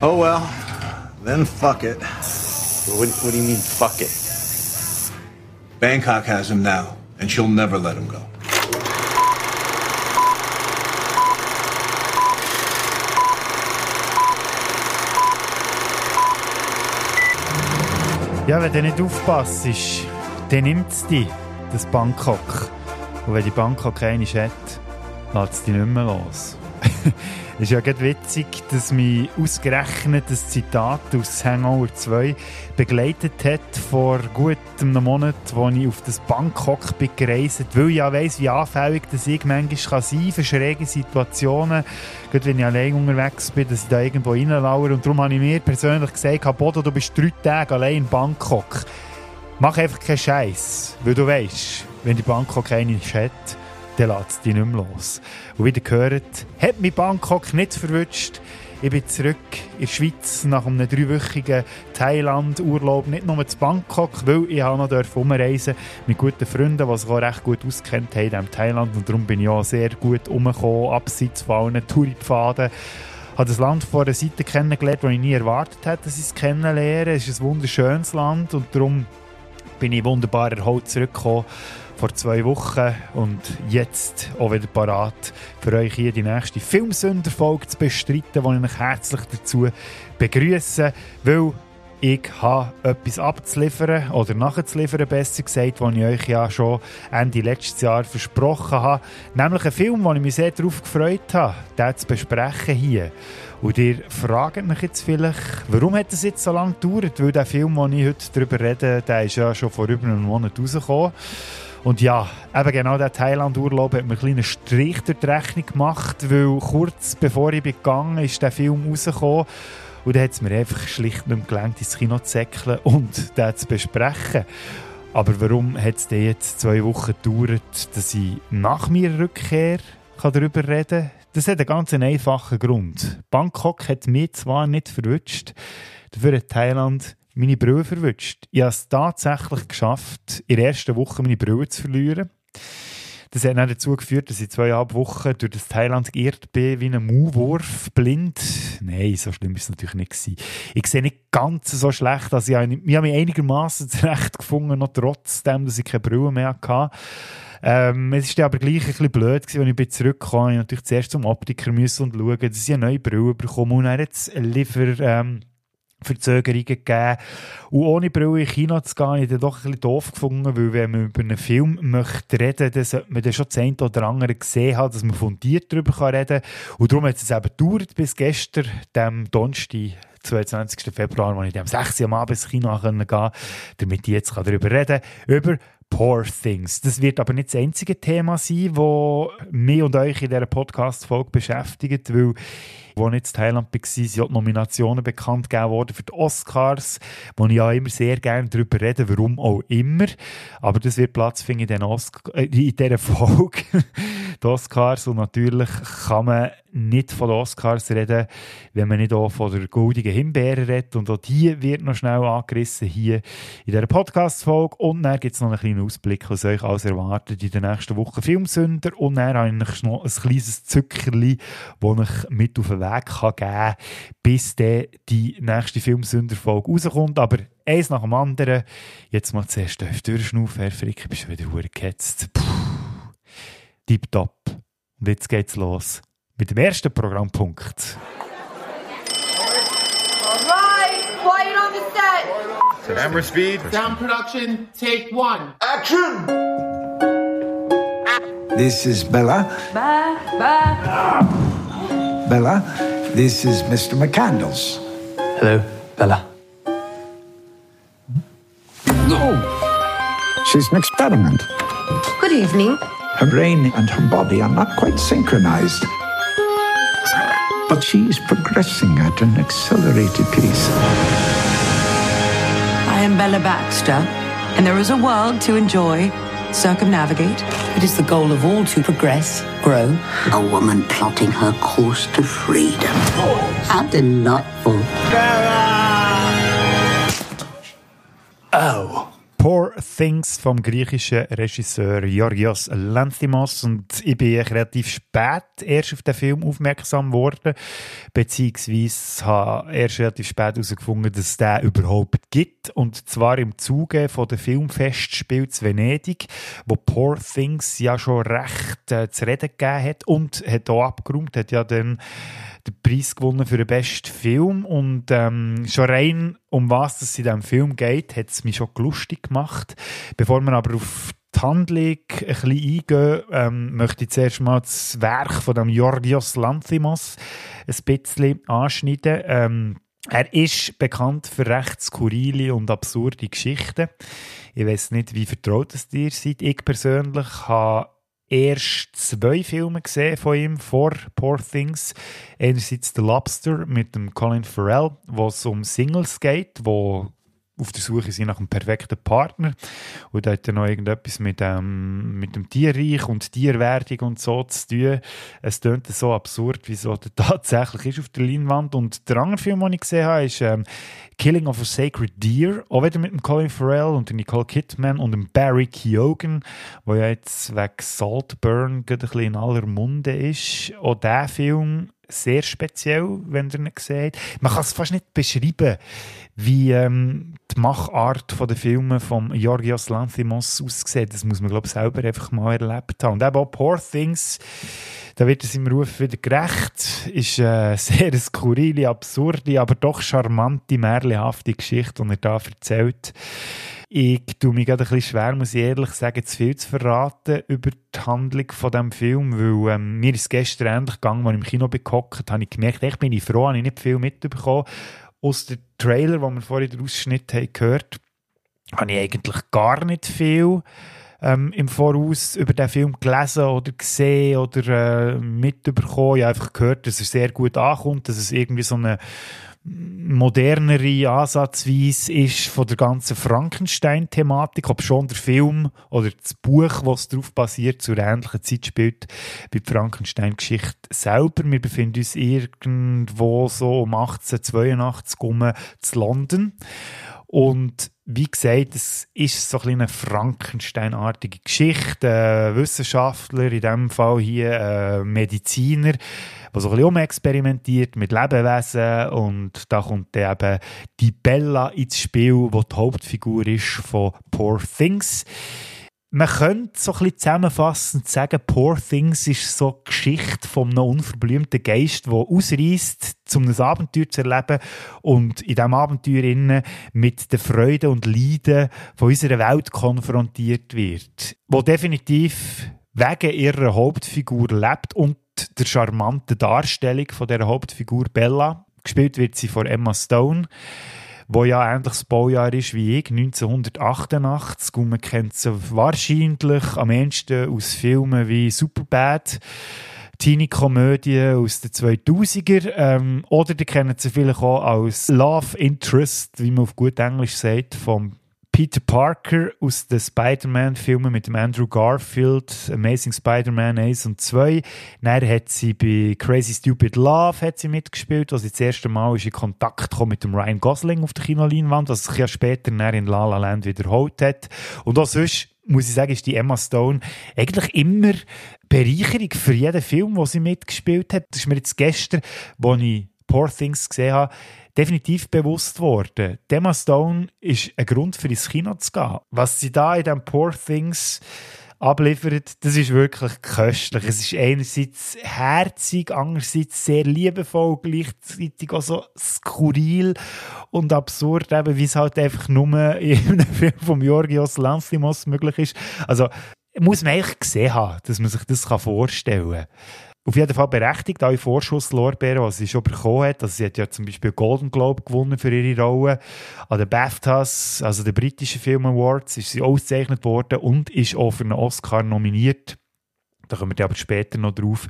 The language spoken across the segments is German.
Oh well, then fuck it. What, what do you mean, fuck it? Bangkok has him now, and she'll never let him go. Ja, wenn du nicht aufpasst, dann nimmt es dich, das Bangkok. Und wenn die Bangkok eine hat, lässt es dich nicht mehr los. Es ist ja gerade witzig, dass mich ausgerechnet das Zitat aus Hangover 2 begleitet hat vor gut einem Monat, als ich auf das Bangkok bin gereist weil ich ja weiss, wie anfällig das ich manchmal sein kann für schräge Situationen. Gerade wenn ich allein unterwegs bin, dass ich da irgendwo reinlauere. Und darum habe ich mir persönlich gesagt, Bodo, du bist drei Tage allein in Bangkok. Mach einfach keinen Scheiß, weil du weißt, wenn die Bangkok eine hat, dann lässt dich nicht mehr los. Und wie ihr gehört, hat mich Bangkok nicht verwünscht. Ich bin zurück in der Schweiz nach einem dreiwöchigen Thailand-Urlaub. Nicht nur zu Bangkok, weil ich noch umreisen mit guten Freunden, die sich auch recht gut auskennt haben in Thailand. Und darum bin ich auch sehr gut umgekommen, abseits von allen Touripfaden. Ich habe das Land von einer Seite kennengelernt, die ich nie erwartet hätte, dass ich es kennenlerne. Es ist ein wunderschönes Land und darum bin ich wunderbar erholt zurückgekommen vor zwei Wochen und jetzt auch wieder parat für euch hier die nächste Filmsünderfolge zu bestreiten, die ich euch herzlich dazu begrüße, weil ich habe etwas abzuliefern oder nachzuliefern, besser gesagt, was ich euch ja schon Ende letztes Jahr versprochen habe. Nämlich einen Film, wo ich mich sehr darauf gefreut habe, den zu besprechen hier. Und ihr fragt mich jetzt vielleicht, warum hat es jetzt so lange gedauert? Weil der Film, den ich heute darüber rede, der ist ja schon vor über einem Monat rausgekommen. Und ja, eben genau der Thailand-Urlaub hat mir einen kleinen Strich durch die Rechnung gemacht, weil kurz bevor ich gegangen ist der Film rausgekommen und dann hat es mir einfach schlicht nicht gelangt, ins Kino zu säckeln und den zu besprechen. Aber warum hat es jetzt zwei Wochen gedauert, dass ich nach meiner Rückkehr darüber reden kann? Das hat einen ganz einfachen Grund. Bangkok hat mich zwar nicht verwünscht, dafür hat Thailand meine Brille verwünscht. Ich habe es tatsächlich geschafft, in der ersten Woche meine Brille zu verlieren. Das hat dann dazu geführt, dass ich zweieinhalb Wochen durch das Thailand geirrt bin, wie ein Maulwurf, blind. Nein, so schlimm ist es natürlich nicht gewesen. Ich sehe nicht ganz so schlecht, dass ich, habe mich einigermaßen zurechtgefunden, noch trotzdem, dass ich keine Brille mehr hatte. Ähm, es war aber gleich ein bisschen blöd, gewesen, als ich zurückkam. Ich natürlich zuerst zum Optiker und schauen, dass ich eine neue Brille bekomme. Und er hat Liefer, ähm, Verzögerungen gegeben. Und ohne Brille in Kino zu gehen, ich doch ein bisschen doof gefunden, weil wenn man über einen Film möchte reden, dann sollte man dann schon das oder andere gesehen haben, dass man fundiert darüber reden kann. Und darum hat es eben gedauert bis gestern, dem Donnerstag, 22. Februar, als ich am 6. Uhr am Abend ins Kino gehen konnte, damit ich jetzt darüber reden kann, über Poor Things. Das wird aber nicht das einzige Thema sein, das mich und euch in dieser Podcast-Folge beschäftigt, weil als ich in Thailand war, sind die Nominationen bekannt gegeben worden für die Oscars, wo ich ja immer sehr gerne darüber rede, warum auch immer. Aber das wird Platz finden in, den äh, in dieser Folge. die Oscars und natürlich kann man nicht von den Oscars reden, wenn man nicht auch von der goldigen Himbeere redet. Und auch die wird noch schnell angerissen hier in dieser Podcast-Folge. Und dann gibt es noch einen kleinen Ausblick, was euch alles erwartet in der nächsten Woche Filmsünder. Und dann habe ich noch ein kleines Zuckerli, das ich mit auf den Weg geben kann, bis dann die nächste Filmsünder-Folge rauskommt. Aber eins nach dem anderen. Jetzt mal zuerst durchschnaufen, Herr Frick, bist du wieder gehetzt. Puh. Tipptopp. Und jetzt geht's los mit dem ersten Programmpunkt. The. Camera speed. Sound production, take one. Action! This is Bella. Bye, bye. Bella. This is Mr. McCandles. Hello, Bella. No! She's an experiment. Good evening. Her brain and her body are not quite synchronized. But she's progressing at an accelerated pace. I am Bella Baxter, and there is a world to enjoy, circumnavigate. It is the goal of all to progress, grow. A woman plotting her course to freedom. How delightful. Poor Things vom griechischen Regisseur Georgios Lanthimos. Und ich bin relativ spät erst auf den Film aufmerksam geworden, beziehungsweise habe erst relativ spät herausgefunden, dass es den überhaupt gibt. Und zwar im Zuge von der Filmfestspiel zu Venedig, wo Poor Things ja schon recht äh, zu reden gegeben hat und hat auch abgeräumt, hat ja dann den Preis gewonnen für den besten Film und ähm, schon rein um was es in diesem Film geht, hat es mich schon lustig gemacht. Bevor wir aber auf die Handlung ein bisschen eingehen, ähm, möchte ich zuerst mal das Werk von dem Georgios Lanthimos ein bisschen anschneiden. Ähm, er ist bekannt für recht skurrile und absurde Geschichten. Ich weiß nicht, wie vertraut es dir seid. Ich persönlich habe erst zwei Filme gesehen von ihm vor Poor Things. Einerseits The Lobster mit dem Colin Farrell, wo es um Singles geht, wo auf der Suche sind nach einem perfekten Partner. Und da hat er noch irgendetwas mit, ähm, mit dem Tierreich und Tierwerdung und so zu tun. Es klingt so absurd, wie es tatsächlich ist auf der Leinwand. Und der andere Film, den ich gesehen habe, ist ähm, Killing of a Sacred Deer, auch wieder mit dem Colin Farrell und der Nicole Kidman und dem Barry Keoghan, der ja jetzt wegen Saltburn ein bisschen in aller Munde ist. Auch dieser Film sehr speziell, wenn ihr ihn seht. Man kann es fast nicht beschreiben, wie ähm, die Machart der Filme von Georgios Lanthimos aussieht. Das muss man, glaube ich, selber einfach mal erlebt haben. Und eben auch Poor Things, da wird es im Ruf wieder gerecht. Ist eine sehr skurrile, absurde, aber doch charmante, märchenhafte Geschichte, die er da erzählt. Ich tue mich gerade ein bisschen schwer, muss ich ehrlich sagen, zu viel zu verraten über die Handlung von diesem Film, weil ähm, mir ist gestern endlich gegangen, als ich im Kino bekommen habe ich gemerkt, ich bin froh, habe ich nicht viel mitbekommen. Aus dem Trailer, wo wir vorhin den Ausschnitt haben gehört, habe ich eigentlich gar nicht viel ähm, im Voraus über den Film gelesen oder gesehen oder äh, mitbekommen. Ich habe einfach gehört, dass er sehr gut ankommt, dass es irgendwie so eine modernere Ansatzweise ist von der ganzen Frankenstein-Thematik, ob schon der Film oder das Buch, was darauf basiert, zur ähnlichen Zeit spielt, bei der Frankenstein-Geschichte selber. Wir befinden uns irgendwo so um 1882 rum zu London und wie gesagt, es ist so ein eine Frankenstein-artige Geschichte. Ein Wissenschaftler, in diesem Fall hier ein Mediziner, der so ein bisschen experimentiert mit Lebewesen und da kommt dann eben die Bella ins Spiel, die die Hauptfigur ist von Poor Things man könnte so ein bisschen zusammenfassend sagen, Poor Things ist so eine Geschichte von einem unverblümten Geist, der ausreist, um ein Abenteuer zu erleben und in diesem Abenteuer mit den Freuden und Leiden von unserer Welt konfrontiert wird. Wo definitiv wegen ihrer Hauptfigur lebt und der charmanten Darstellung von der Hauptfigur Bella. Gespielt wird sie von Emma Stone wo ja ähnlich das Baujahr ist wie ich, 1988. Und man kennt sie wahrscheinlich am ehesten aus Filmen wie Superbad. Teenie-Komödie aus den 2000er. Ähm, oder die kennen sie vielleicht auch als Love Interest, wie man auf gut Englisch sagt, vom Peter Parker aus den Spider-Man-Filmen mit dem Andrew Garfield, Amazing Spider-Man 1 und 2. Dann hat sie bei Crazy Stupid Love hat sie mitgespielt, wo sie das erste Mal ist in Kontakt kam mit dem Ryan Gosling auf der Kinoleinwand, was sich ja später in La La Land wiederholt hat. Und auch sonst muss ich sagen, ist die Emma Stone eigentlich immer Bereicherung für jeden Film, den sie mitgespielt hat. Das ist mir jetzt gestern, als ich Poor Things gesehen habe, definitiv bewusst worden. Emma Stone ist ein Grund für ins Kino zu gehen. Was sie da in dem Poor Things abliefert, das ist wirklich köstlich. Es ist einerseits herzig, andererseits sehr liebevoll, gleichzeitig auch so skurril und absurd, eben, wie es halt einfach nur in einem Film von Georgios Lanthimos möglich ist. Also, muss man eigentlich gesehen haben, dass man sich das vorstellen kann auf jeden Fall berechtigt, alle Vorschusslorbeeren, die sie schon bekommen hat. Also sie hat ja zum Beispiel Golden Globe gewonnen für ihre Rolle. An den BAFTAs, also den britischen Film Awards, ist sie ausgezeichnet worden und ist auch für einen Oscar nominiert. Da kommen wir aber später noch drauf.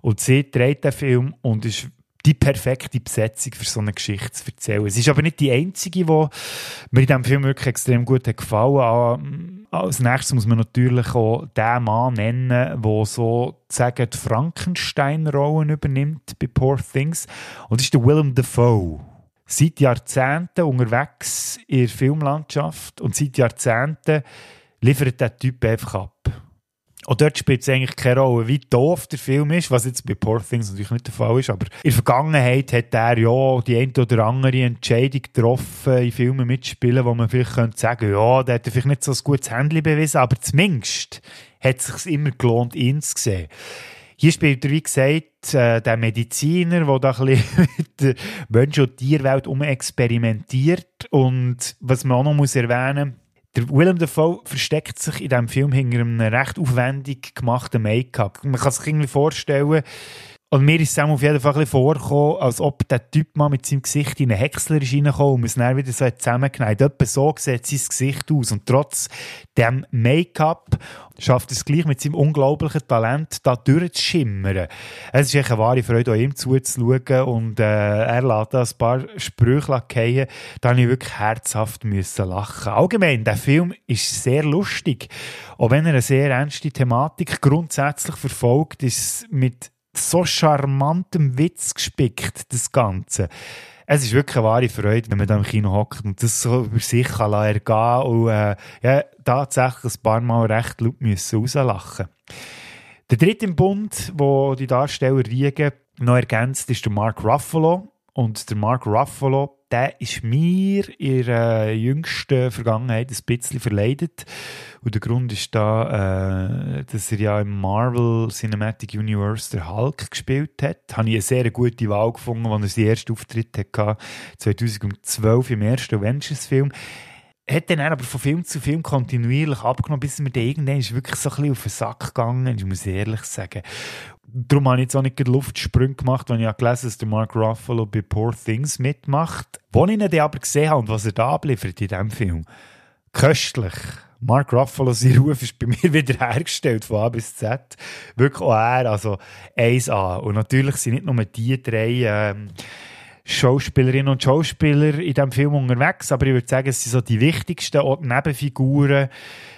Und sie dreht den Film und ist die perfekte Besetzung für so eine Geschichte zu erzählen. Es ist aber nicht die einzige, die mir in diesem Film wirklich extrem gut gefallen hat. Als nächstes muss man natürlich auch den Mann nennen, der so die Frankenstein-Rollen übernimmt bei Poor Things. Und das ist der Willem Dafoe. seit Jahrzehnten unterwegs in der Filmlandschaft und seit Jahrzehnten liefert der Typ einfach ab. Und dort spielt es eigentlich keine Rolle, wie doof der Film ist, was jetzt bei Poor Things natürlich nicht der Fall ist, aber in der Vergangenheit hat er ja die eine oder andere Entscheidung getroffen, in Filmen mitzuspielen, wo man vielleicht könnte sagen, ja, der hat vielleicht nicht so ein gutes Handy bewiesen, aber zumindest hat es sich immer gelohnt, ihn zu sehen. Hier spielt er, wie gesagt, äh, der Mediziner, der da ein bisschen mit der Mensch- und Tierwelt umexperimentiert. Und was man auch noch muss erwähnen der Willem Dafoe versteckt sich in diesem Film hinter einem recht aufwendig gemachten Make-up. Man kann sich irgendwie vorstellen, und mir ist es auf jeden Fall ein bisschen vorgekommen, als ob der Typ mal mit seinem Gesicht in einen Häcksler ist reingekommen und es dann wieder so zusammengeneigt. Etwa so sieht sein Gesicht aus. Und trotz dem Make-up schafft es gleich mit seinem unglaublichen Talent, da durchzuschimmern. Es ist echt eine wahre Freude, auch ihm zuzuschauen und äh, er lässt da ein paar Sprüche fallen. Da musste ich wirklich herzhaft müssen lachen. Allgemein, der Film ist sehr lustig. Auch wenn er eine sehr ernste Thematik grundsätzlich verfolgt, ist mit so charmantem Witz gespickt, das Ganze. Es ist wirklich eine wahre Freude, wenn man da im Kino hockt und das so über sich kann ergehen und äh, ja, tatsächlich ein paar Mal recht laut müssen rauslachen. Der dritte im Bund, wo die Darsteller Riegen noch ergänzt, ist der Mark Ruffalo. Und der Mark Ruffalo der ist mir in der jüngsten Vergangenheit ein bisschen verleidet. Und der Grund ist da, äh, dass er ja im Marvel Cinematic Universe der Hulk gespielt hat. Habe ich eine sehr gute Wahl gefunden, als er seinen ersten Auftritt hatte, 2012 im ersten Avengers-Film hat dann aber von Film zu Film kontinuierlich abgenommen, bis mir dann irgendwann ist wirklich so ein bisschen auf den Sack gegangen, ich muss ehrlich sagen. Darum habe ich jetzt auch nicht Luftsprünge gemacht, wenn ich gelesen habe, dass der Mark Ruffalo bei Poor Things mitmacht. Wo ich ihn dann aber gesehen habe und was er da abliefert in diesem Film. Köstlich. Mark Ruffalo, sein Ruf ist bei mir wieder hergestellt, von A bis Z. Wirklich auch er, also 1A. Und natürlich sind nicht nur die drei ähm, Schauspielerinnen und Schauspieler in diesem Film unterwegs, aber ich würde sagen, es sind so die wichtigsten auch die Nebenfiguren,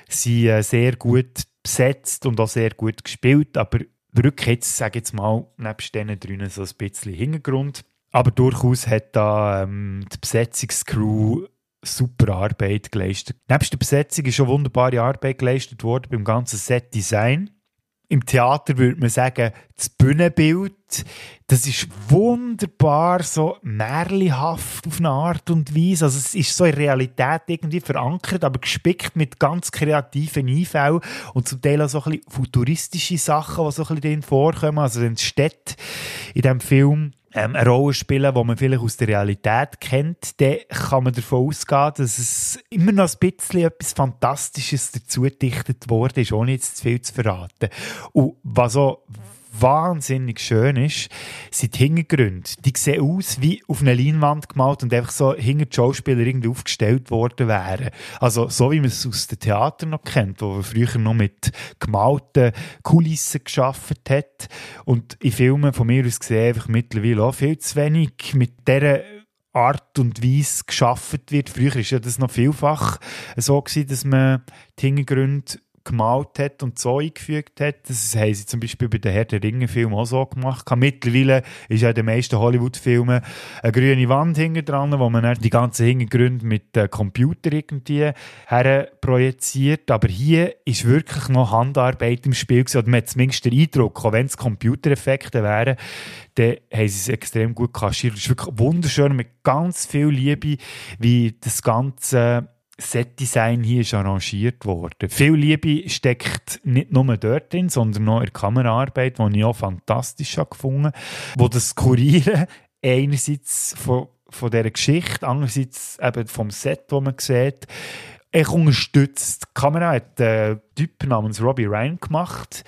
sind äh, sehr gut besetzt und auch sehr gut gespielt, aber drückt jetzt, sage jetzt mal, nebst diesen drinnen so ein bisschen Hintergrund. Aber durchaus hat da ähm, die Besetzungscrew super Arbeit geleistet. Nebst der Besetzung ist schon wunderbare Arbeit geleistet worden beim ganzen Set-Design. Im Theater würde man sagen, das Bühnenbild, das ist wunderbar, so märlihaft auf eine Art und Weise. Also es ist so in Realität irgendwie verankert, aber gespickt mit ganz kreativen Einfällen und zum Teil auch so ein bisschen futuristische Sachen, die so ein bisschen drin vorkommen. Also die Städte in diesem Film ähm, eine Rolle spielen, die man vielleicht aus der Realität kennt, dann kann man davon ausgehen, dass es immer noch ein bisschen etwas Fantastisches dazu gedichtet worden ist, ohne jetzt zu viel zu verraten. Und was auch wahnsinnig schön ist, sind die Hintergründe. Die sehen aus wie auf einer Leinwand gemalt und einfach so hinter die Schauspieler irgendwie aufgestellt worden wären. Also so wie man es aus dem Theater noch kennt, wo man früher noch mit gemalten Kulissen geschafft hat. Und in Filmen von mir aus gesehen einfach mittlerweile auch viel zu wenig mit dieser Art und Weise geschaffen wird. Früher war ja das noch vielfach so gewesen, dass man die Hintergründe gemalt hat und so eingefügt hat. Das haben sie zum Beispiel bei den Herr der Ringe-Filmen auch so gemacht. Mittlerweile ist ja in den meisten Hollywood-Filmen eine grüne Wand hinten dran, wo man die ganzen Hintergründe mit dem Computer irgendwie her projiziert. Aber hier ist wirklich noch Handarbeit im Spiel gewesen. Oder man hat zumindest den Eindruck, auch wenn es Computereffekte wären, dann haben sie es extrem gut kaschiert. Es ist wirklich wunderschön mit ganz viel Liebe, wie das Ganze Setdesign hier ist arrangiert worden. Viel Liebe steckt nicht nur dort drin, sondern auch in der Kameraarbeit, die ich auch fantastisch gefunden habe, wo das Kurieren einerseits von, von dieser Geschichte, andererseits eben vom Set, das man sieht, ich unterstützt. Die Kamera hat einen Typ namens Robbie Ryan gemacht.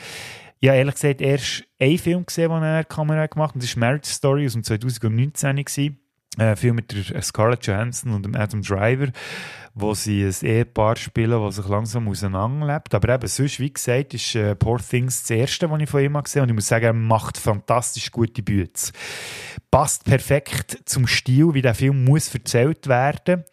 Habe ehrlich gesagt erst einen Film gesehen, den er Kamera gemacht hat. Das war Marriage Story aus dem 2019. Gewesen. Ein Film mit der Scarlett Johansson und Adam Driver wo sie ein Ehepaar spielen, das sich langsam auseinanderlebt. Aber eben sonst, wie gesagt, ist äh, Poor Things das erste, was ich von ihm gesehen habe. Und ich muss sagen, er macht fantastisch gute Bücher. Passt perfekt zum Stil, wie der Film muss erzählt werden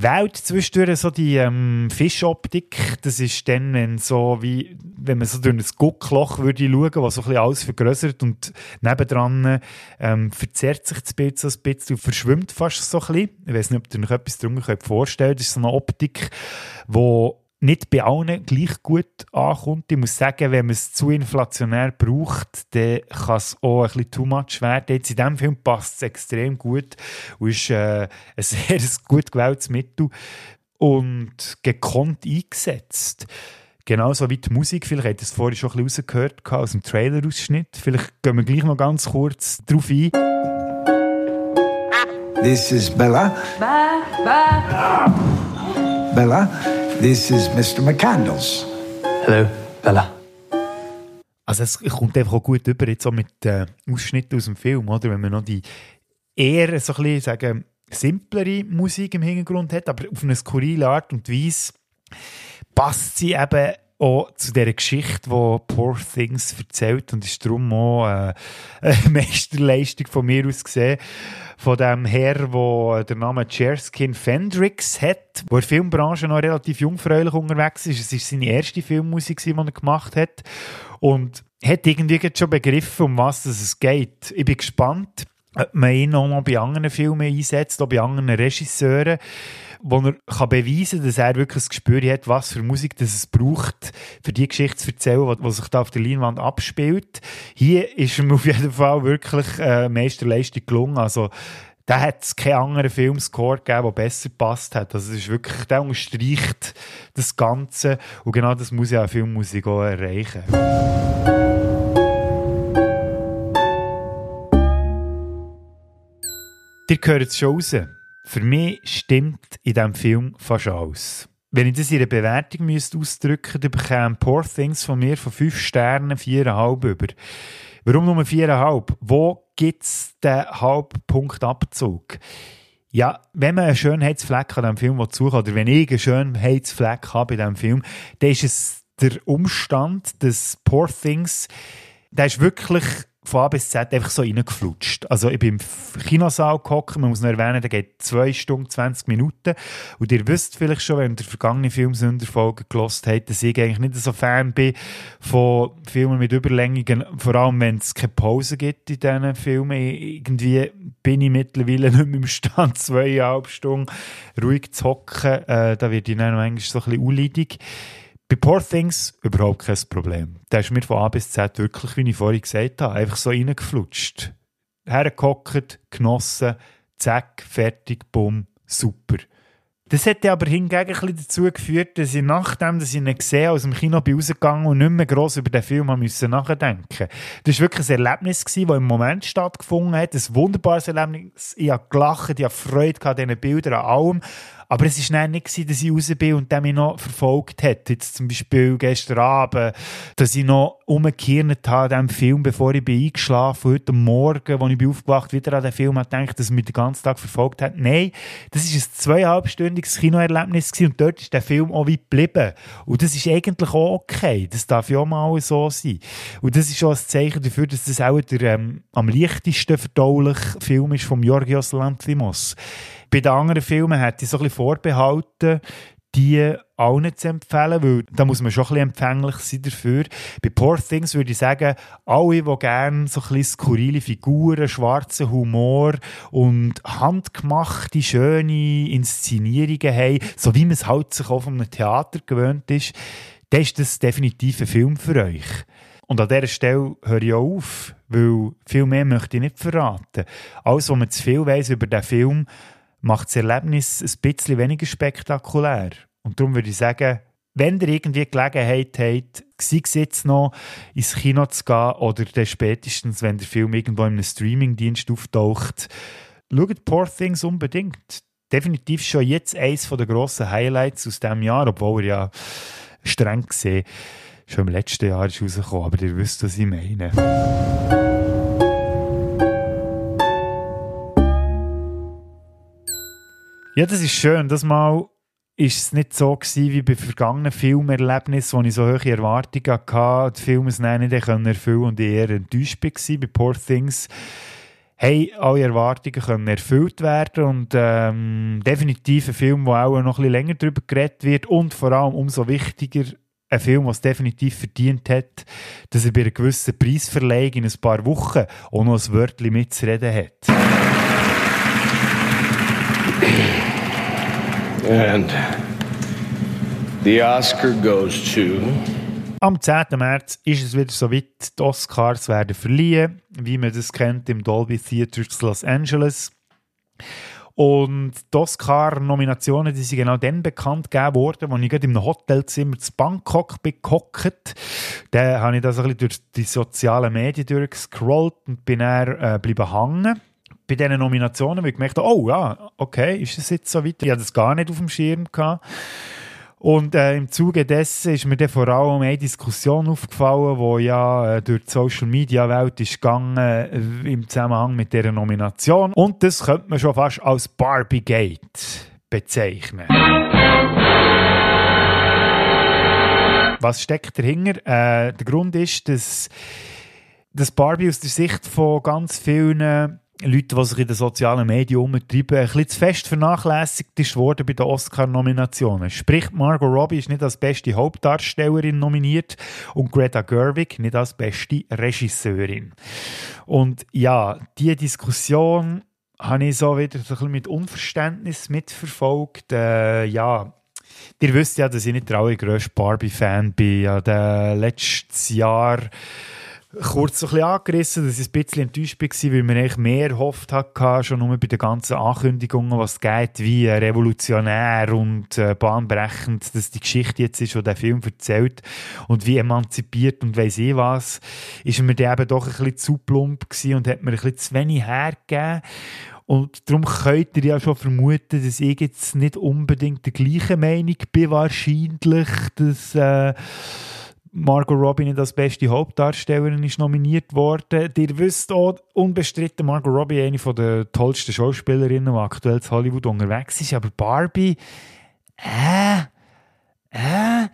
Welt zwischendurch so die ähm, Fischoptik, das ist dann, wenn so wie, wenn man so durch ein Guckloch würde schauen, was so ein bisschen alles vergrößert und nebendran ähm, verzerrt sich das Bild so ein bisschen und verschwimmt fast so ein bisschen. Ich weiß nicht, ob ihr euch etwas darunter vorstellen könnt. Das ist so eine Optik, die nicht bei allen gleich gut ankommt. Ich muss sagen, wenn man es zu inflationär braucht, dann kann es auch ein bisschen too much werden. Jetzt in diesem Film passt es extrem gut und ist äh, ein sehr gut gewähltes Mittel und gekonnt eingesetzt. Genauso wie die Musik, vielleicht habt ihr es vorhin schon ein bisschen rausgehört aus dem Trailer-Ausschnitt. Vielleicht gehen wir gleich noch ganz kurz drauf ein. This is Bella. Ba, ba. Bella, this is Mr. McCandles. Hello, Bella. Also es kommt einfach auch gut über jetzt so mit äh, Ausschnitten aus dem Film, oder? Wenn man noch die eher so ein bisschen, sagen, simplere Musik im Hintergrund hat, aber auf eine skurrile Art und Weise passt sie eben auch zu dieser Geschichte, die Poor Things erzählt und ist darum auch äh, eine Meisterleistung von mir aus gesehen, von dem Herr, der den Namen Cherskin Fendrix hat, der in der Filmbranche noch relativ jungfräulich unterwegs ist. Es war seine erste Filmmusik, die er gemacht hat und hat irgendwie schon begriffen, um was es geht. Ich bin gespannt, ob man ihn auch noch bei anderen Filmen einsetzt, auch bei anderen Regisseuren wo er kann beweisen kann, dass er wirklich ein Gespür hat, was für Musik das es braucht, für die Geschichte zu erzählen, die sich da auf der Leinwand abspielt. Hier ist ihm auf jeden Fall wirklich äh, Meisterleistung gelungen. Also, da hat es keinen anderen Filmscore gegeben, der besser gepasst hat. Also, es ist wirklich, der unterstreicht das Ganze. Und genau das muss ja Filmmusik auch erreichen. Ihr hört es schon raus. Für mich stimmt in diesem Film fast alles. Wenn ich das in einer Bewertung müsste ausdrücken müsste, bekäme Poor Things von mir von 5 Sternen 4,5 über. Warum nur 4,5? Wo gibt es den Halbpunktabzug? Ja, wenn man einen Schönheitsfleck an diesem Film suchen oder wenn ich einen Schönheitsfleck habe in diesem Film, dann ist es der Umstand, dass Poor Things, der ist wirklich von A bis Z einfach so reingeflutscht. Also ich bin im Kinosaal gehockt, man muss noch erwähnen, der geht 2 Stunden, 20 Minuten. Und ihr wisst vielleicht schon, wenn ihr vergangene Filmsünderfolgen gelost habt, dass ich eigentlich nicht so Fan bin von Filmen mit Überlängigen, vor allem wenn es keine Pause gibt in diesen Filmen. Irgendwie bin ich mittlerweile nicht mehr im Stand, zweieinhalb Stunden ruhig zu hocken. Äh, da wird ich dann manchmal so ein bisschen unleidig. Bei Poor Things überhaupt kein Problem. Der ist mir von A bis Z wirklich, wie ich vorhin gesagt habe, einfach so reingeflutscht. Hergehockt, genossen, zack, fertig, bumm, super. Das hat aber hingegen ein dazu geführt, dass ich nachdem, dass ich ihn gesehen aus dem Kino bin rausgegangen und nicht mehr gross über den Film musste nachdenken. Das war wirklich ein Erlebnis, das im Moment stattgefunden hat. Ein wunderbares Erlebnis. Ich habe gelacht, ich habe Freude an diesen Bildern, an allem. Aber es war nicht so, dass ich raus bin und der mich noch verfolgt hat. Jetzt zum Beispiel gestern Abend, dass ich noch umgekehrt habe an diesem Film, bevor ich bin eingeschlafen Heute Morgen, als ich bin aufgewacht wieder an den Film habe gedacht, dass er mich den ganzen Tag verfolgt hat. Nein, das war ein zweieinhalbstündiges Kinoerlebnis und dort ist der Film auch weit geblieben. Und das ist eigentlich auch okay. Das darf ja auch mal so sein. Und das ist auch ein Zeichen dafür, dass das auch der ähm, am leichtesten verdauliche Film ist von Georgios Lanthimos. Bei den anderen Filmen hätte ich so ein vorbehalten, die auch nicht zu empfehlen, weil da muss man schon ein empfänglich sein dafür. Bei Poor Things würde ich sagen, alle, die gerne so ein skurrile Figuren, schwarzen Humor und handgemachte, schöne Inszenierungen haben, so wie man es halt sich auch vom Theater gewöhnt ist, dann ist das definitiv ein Film für euch. Und an dieser Stelle höre ich auch auf, weil viel mehr möchte ich nicht verraten. Alles, was man zu viel weiss über den Film, macht das Erlebnis ein bisschen weniger spektakulär. Und darum würde ich sagen, wenn ihr irgendwie Gelegenheit habt, sei es jetzt noch ins Kino zu gehen oder dann spätestens, wenn der Film irgendwo in einem Streamingdienst auftaucht, schaut Poor Things unbedingt. Definitiv schon jetzt eines der grossen Highlights aus diesem Jahr, obwohl er ja streng gesehen schon im letzten Jahr ist rausgekommen, aber ihr wisst, was ich meine. Ja, das ist schön. Das Mal ist es nicht so gewesen, wie bei vergangenen Filmerlebnissen, wo ich so hohe Erwartungen hatte, die Filme es nicht erfüllen und ich eher enttäuscht war. Bei Poor Things haben alle Erwartungen können erfüllt werden und ähm, definitiv ein Film, wo auch noch ein länger darüber geredet wird und vor allem umso wichtiger ein Film, der es definitiv verdient hat, dass er bei einer gewissen Preisverleihung in ein paar Wochen auch noch ein Wörtchen mitzureden hat. And the Oscar goes to. Am 10. März ist es wieder soweit, die Oscars werden verliehen, wie man das kennt im Dolby Theatre Los Angeles. Und die Oscar-Nominationen, die sind genau dann bekannt gegeben worden, als ich gerade im Hotelzimmer zu Bangkok bin gehockt. Dann habe ich das ein bisschen durch die sozialen Medien durchgescrollt und bin dann äh, hängen bei diesen Nominationen, weil ich gemerkt habe, oh ja, okay, ist das jetzt so weit? Ich hatte das gar nicht auf dem Schirm gehabt. Und äh, im Zuge dessen ist mir dann vor allem eine Diskussion aufgefallen, die ja äh, durch die Social Media Welt ist gegangen äh, im Zusammenhang mit dieser Nomination. Und das könnte man schon fast als Barbie Gate bezeichnen. Was steckt dahinter? Äh, der Grund ist, dass, dass Barbie aus der Sicht von ganz vielen Leute, die sich in den sozialen Medien umtreiben, ein bisschen zu fest vernachlässigt ist worden bei den Oscar-Nominationen. Sprich, Margot Robbie ist nicht als beste Hauptdarstellerin nominiert und Greta Gerwig nicht als beste Regisseurin. Und ja, diese Diskussion habe ich so wieder ein bisschen mit Unverständnis mitverfolgt. Äh, ja, Ihr wisst ja, dass ich nicht der allergrößte Barbie-Fan bin. Ja, letztes Jahr kurz ein bisschen angerissen, dass ich ein bisschen enttäuscht war, weil man eigentlich mehr erhofft hatte, schon nur bei den ganzen Ankündigungen, was geht, wie revolutionär und äh, bahnbrechend dass die Geschichte jetzt ist, die der Film erzählt und wie emanzipiert und weiss ich was, ist mir dann eben doch ein bisschen zu plump gewesen und hat mir ein bisschen zu wenig hergegeben. Und darum könnt ihr ja schon vermuten, dass ich jetzt nicht unbedingt der gleichen Meinung bin, wahrscheinlich, dass... Äh, Margot Robbie nicht als beste Hauptdarstellerin ist nominiert worden. Ihr wisst auch, unbestritten, Margot Robbie eine der tollsten Schauspielerinnen, die aktuell in Hollywood unterwegs ist. Aber Barbie, äh, äh,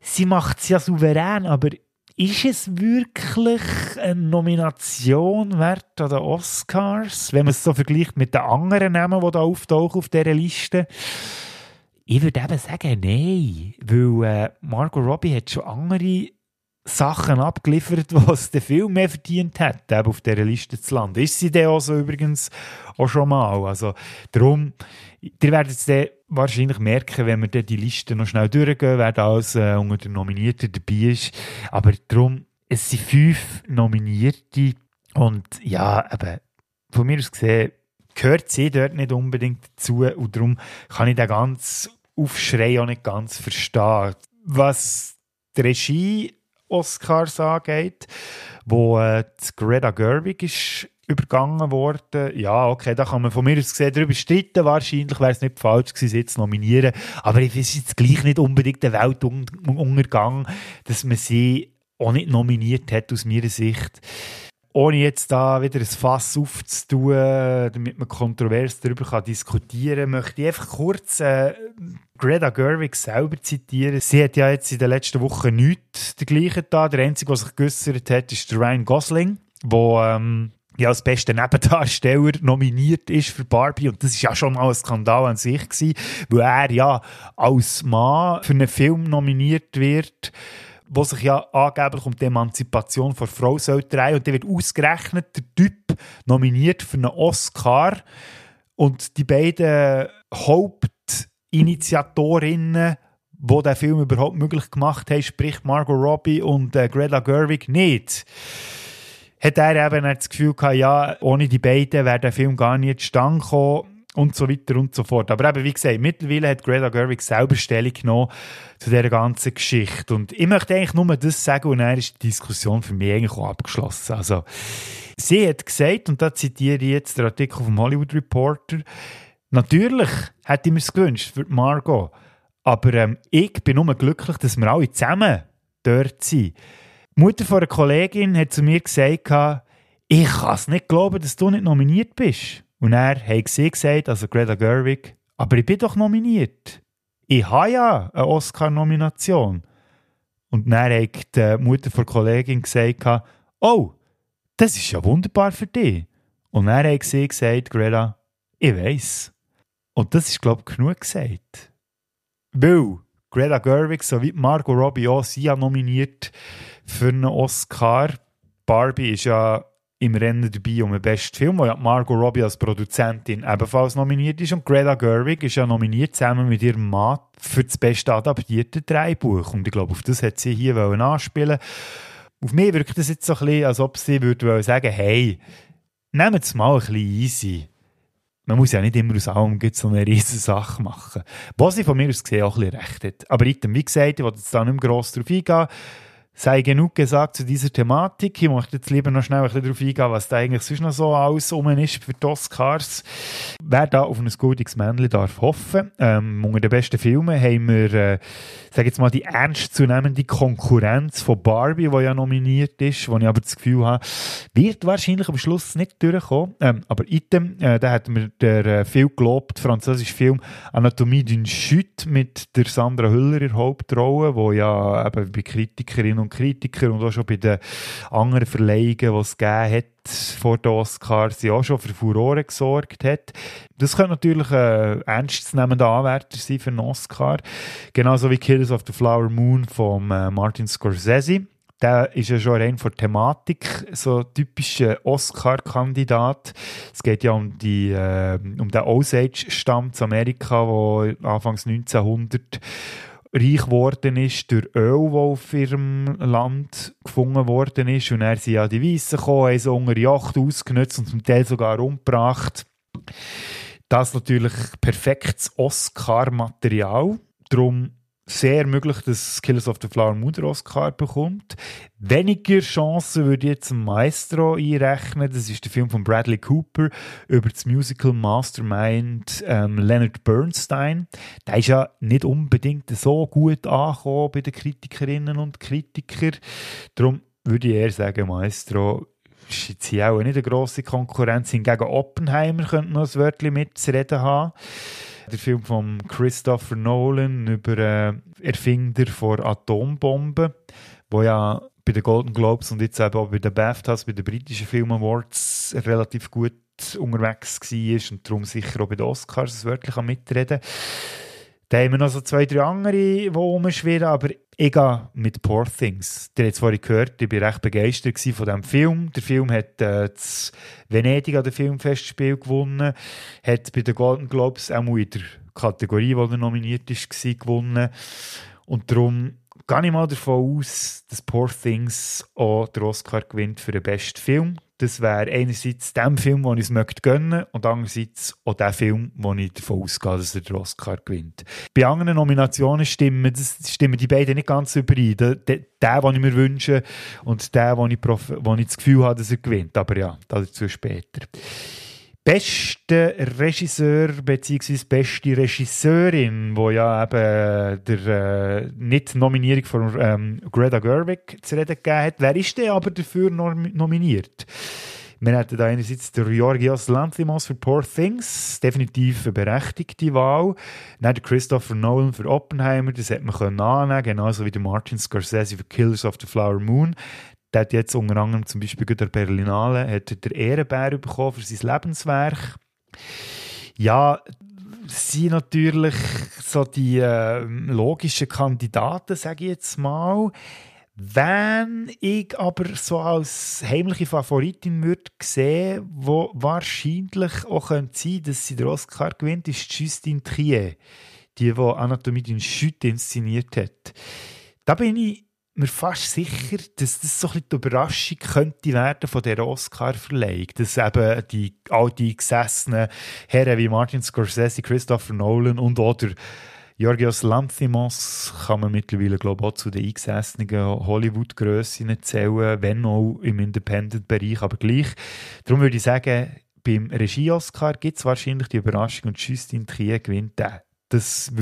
sie macht es ja souverän, aber ist es wirklich eine Nomination wert an den Oscars, wenn man es so vergleicht mit den anderen Namen, die da auftauchen auf dieser Liste? Ich würde eben sagen, nein, weil äh, Margot Robbie hat schon andere Sachen abgeliefert, was der Film mehr verdient hat, eben auf dieser Liste zu landen. Ist sie dann auch so übrigens auch schon mal. Also darum, ihr werdet es wahrscheinlich merken, wenn wir die Liste noch schnell durchgehen, wer da alles äh, unter den Nominierten dabei ist. Aber darum, es sind fünf Nominierte und ja, eben, von mir aus gesehen, gehört sie dort nicht unbedingt dazu und darum kann ich den ganz Aufschrei auch nicht ganz verstehen. Was die Regie Oscars angeht, wo äh, Greta Gerwig ist übergangen worden. Ja, okay, da kann man von mir aus gesehen darüber streiten. Wahrscheinlich wäre es nicht falsch gewesen, sie zu nominieren. Aber es jetzt gleich nicht unbedingt der Weltuntergang, dass man sie auch nicht nominiert hat, aus meiner Sicht ohne jetzt da wieder ein Fass aufzutun, damit man kontrovers darüber kann diskutieren kann, möchte ich einfach kurz äh, Greta Gerwig selber zitieren. Sie hat ja jetzt in den letzten Wochen nichts dergleichen da. Der Einzige, der sich geäussert hat, ist Ryan Gosling, der ähm, ja als bester Nebendarsteller nominiert ist für Barbie und das ist ja schon mal ein Skandal an sich gewesen, weil er ja als Mann für einen Film nominiert wird, wo sich ja angeblich um die Emanzipation von Frau soll drehen. Und der wird ausgerechnet der Typ nominiert für einen Oscar. Und die beiden Hauptinitiatorinnen wo der Film überhaupt möglich gemacht haben, sprich Margot Robbie und äh, Greta Gerwig nicht. Hat er eben das Gefühl gehabt, ja, ohne die beiden wäre der Film gar nicht zustande gekommen und so weiter und so fort. Aber eben, wie gesagt, mittlerweile hat Greta Gerwig selber Stellung genommen zu dieser ganzen Geschichte. Und ich möchte eigentlich nur das sagen und dann ist die Diskussion für mich eigentlich auch abgeschlossen. Also, sie hat gesagt, und da zitiere ich jetzt den Artikel vom Hollywood Reporter, natürlich hätte ich mir es gewünscht für Margot, aber ähm, ich bin nur glücklich, dass wir alle zusammen dort sind. Die Mutter von einer Kollegin hat zu mir gesagt, ich kann es nicht glauben, dass du nicht nominiert bist. Und er hat sie gesagt, also Greta Gerwig, aber ich bin doch nominiert. Ich habe ja eine Oscar-Nomination. Und dann hat die Mutter der Kollegin gesagt, oh, das ist ja wunderbar für dich. Und dann haben sie gesagt, Greta, ich weiss. Und das ist, glaube ich, genug gesagt. Weil Greta Gerwig sowie Margot Robbie auch sind ja nominiert für einen Oscar. Barbie ist ja im Rennen dabei um den besten Film, wo ja Margot Robbie als Produzentin ebenfalls nominiert ist. Und Greta Gerwig ist ja nominiert zusammen mit ihrem Mann für das beste adaptierte Drehbuch. Und ich glaube, auf das hat sie hier anspielen Auf mich wirkt das jetzt so ein bisschen, als ob sie würde sagen, hey, nehmt es mal ein bisschen easy. Man muss ja nicht immer aus allem so eine riesige Sache machen. Was sie von mir aus gesehen auch ein bisschen recht hat. Aber ich, wie gesagt, ich wollte jetzt da nicht mehr gross drauf eingehen sei genug gesagt zu dieser Thematik. Ich möchte jetzt lieber noch schnell ein bisschen darauf eingehen, was da eigentlich sonst noch so alles rum ist für die Oscars. Wer da auf ein gutes Männchen darf hoffen. Ähm, unter den besten Filmen haben wir, äh, sage jetzt mal, die ernstzunehmende Konkurrenz von Barbie, die ja nominiert ist, wo ich aber das Gefühl habe, wird wahrscheinlich am Schluss nicht durchkommen. Ähm, aber item, äh, da hat mir der äh, viel gelobt französische Film Anatomie d'une Chute mit der Sandra Hüller in der Hauptrolle, wo ja eben bei Kritikerinnen und und Kritiker und auch schon bei den anderen Verleihungen, die es gegeben hat, vor den Oscars ja schon für Furore gesorgt hat. Das könnte natürlich ein ernstzunehmender Anwärter sein für einen Oscar. Genauso wie Killers of the Flower Moon von äh, Martin Scorsese. Der ist ja schon rein von Thematik so typischer Oscar-Kandidat. Es geht ja um, die, äh, um den Osage-Stamm zu Amerika, wo Anfangs 1900 reich geworden ist durch Öl, das auf ihrem Land gefunden worden ist. Und er sind ja die Weißen gekommen, haben so unter Yacht ausgenutzt und zum Teil sogar umgebracht. Das ist natürlich perfektes Oscar-Material. Darum sehr möglich, dass Killers of the Flower Moon den Oscar bekommt. Weniger Chancen würde ich jetzt Maestro einrechnen. Das ist der Film von Bradley Cooper über das Musical Mastermind ähm, Leonard Bernstein. Der ist ja nicht unbedingt so gut angekommen bei den Kritikerinnen und Kritikern. Darum würde ich eher sagen, Maestro ist jetzt hier auch nicht eine grosse Konkurrenz. Hingegen Oppenheimer könnte noch ein Wörtchen mitzureden haben der Film von Christopher Nolan über äh, Erfinder von Atombomben, wo ja bei den Golden Globes und jetzt eben auch bei den BAFTAs, bei den britischen Film Awards relativ gut unterwegs war und darum sicher auch bei den Oscars wirklich mitreden kann. Da haben wir noch so zwei, drei andere, die rumschwirren, aber ich gehe mit Poor Things. Der hat es vorhin gehört, ich war recht begeistert von diesem Film. Der Film hat äh, das Venedig an dem Filmfestspiel gewonnen, hat bei den Golden Globes auch in der Kategorie, wo er nominiert ist, gewonnen. Und darum gehe ich mal davon aus, dass Poor Things auch den Oscar gewinnt für den besten Film. Das wäre einerseits der Film, den ich es gönnen und andererseits auch der Film, wo ich davon ausgehe, dass er den Oscar gewinnt. Bei anderen Nominationen stimmen, das, stimmen die beiden nicht ganz überein. Der, der, den ich mir wünsche und der, wo ich, ich das Gefühl habe, dass er gewinnt. Aber ja, dazu später beste Regisseur bzw. beste Regisseurin, wo ja eben der äh, nicht Nominierung von ähm, Greta Gerwig zu reden gegeben hat. Wer ist denn aber dafür nom nominiert? Wir hatten da einerseits der Georgios Lanthimos für Poor Things, definitiv eine berechtigte Wahl. Dann der Christopher Nolan für Oppenheimer, das hätte man annehmen genauso wie der Martin Scorsese für Killers of the Flower Moon. Der hat jetzt unter anderem zum Beispiel der Berlinale hat den Ehrenbär bekommen für sein Lebenswerk. Ja, sind natürlich so die äh, logischen Kandidaten, sage ich jetzt mal. Wenn ich aber so als heimliche Favoritin würde sehen, wo wahrscheinlich auch sein könnte, dass sie den Oscar gewinnt, ist Justine Trier, die, die Anatomie d'une Chute inszeniert hat. Da bin ich mir fast sicher, dass das so ein die Überraschung könnte werden von der Oscar-Verleihung. Dass eben die all die gesessenen Herren wie Martin Scorsese, Christopher Nolan und oder Georgios Lanthimos kann man mittlerweile, glaube ich, auch zu den eingesessenen Hollywood-Grössen zählen, wenn auch im Independent-Bereich, aber gleich. Darum würde ich sagen, beim Regie-Oscar gibt es wahrscheinlich die Überraschung und Justin Trier gewinnt den. Das